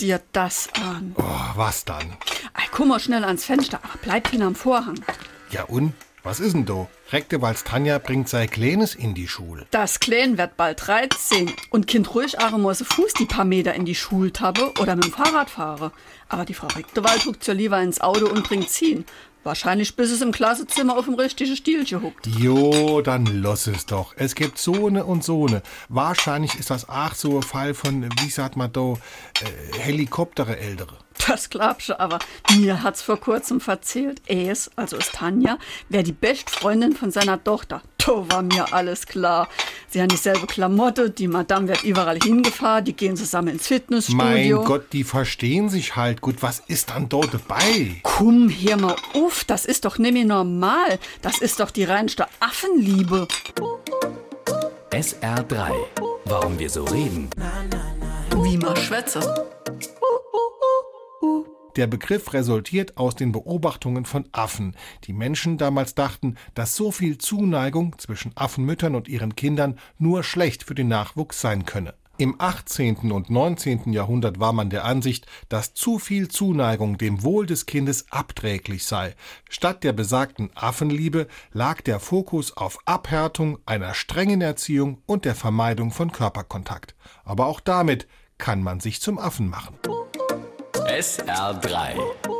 dir das an? Oh, was dann? Ey, guck mal schnell ans Fenster, aber bleib hinterm Vorhang. Ja und? Was ist denn do? Reckdewalds Tanja bringt sein Kleines in die Schule. Das Klein wird bald 13 und Kind ruhig auch muss Fuß die paar Meter in die Schultappe oder mit dem Fahrrad fahren. Aber die Frau Reckdewald huckt ja lieber ins Auto und bringt ziehen. Wahrscheinlich bis es im Klassenzimmer auf dem richtigen Stielchen huckt. Jo, dann lass es doch. Es gibt so ne und so ne. Wahrscheinlich ist das auch so ein Fall von, wie sagt man da, äh, Helikoptere Ältere. Das glaubst du, aber mir hat's vor kurzem verzählt, es, also ist Tanja, wäre die Bestfreundin von seiner Tochter. Da war mir alles klar. Sie haben dieselbe Klamotte, die Madame wird überall hingefahren, die gehen zusammen ins Fitnessstudio. Mein Gott, die verstehen sich halt gut. Was ist dann dort dabei? Komm, hör mal auf, das ist doch nämlich normal. Das ist doch die reinste Affenliebe. SR3. Warum wir so reden. Wie man schwätze. Der Begriff resultiert aus den Beobachtungen von Affen. Die Menschen damals dachten, dass so viel Zuneigung zwischen Affenmüttern und ihren Kindern nur schlecht für den Nachwuchs sein könne. Im 18. und 19. Jahrhundert war man der Ansicht, dass zu viel Zuneigung dem Wohl des Kindes abträglich sei. Statt der besagten Affenliebe lag der Fokus auf Abhärtung, einer strengen Erziehung und der Vermeidung von Körperkontakt. Aber auch damit kann man sich zum Affen machen. SR3.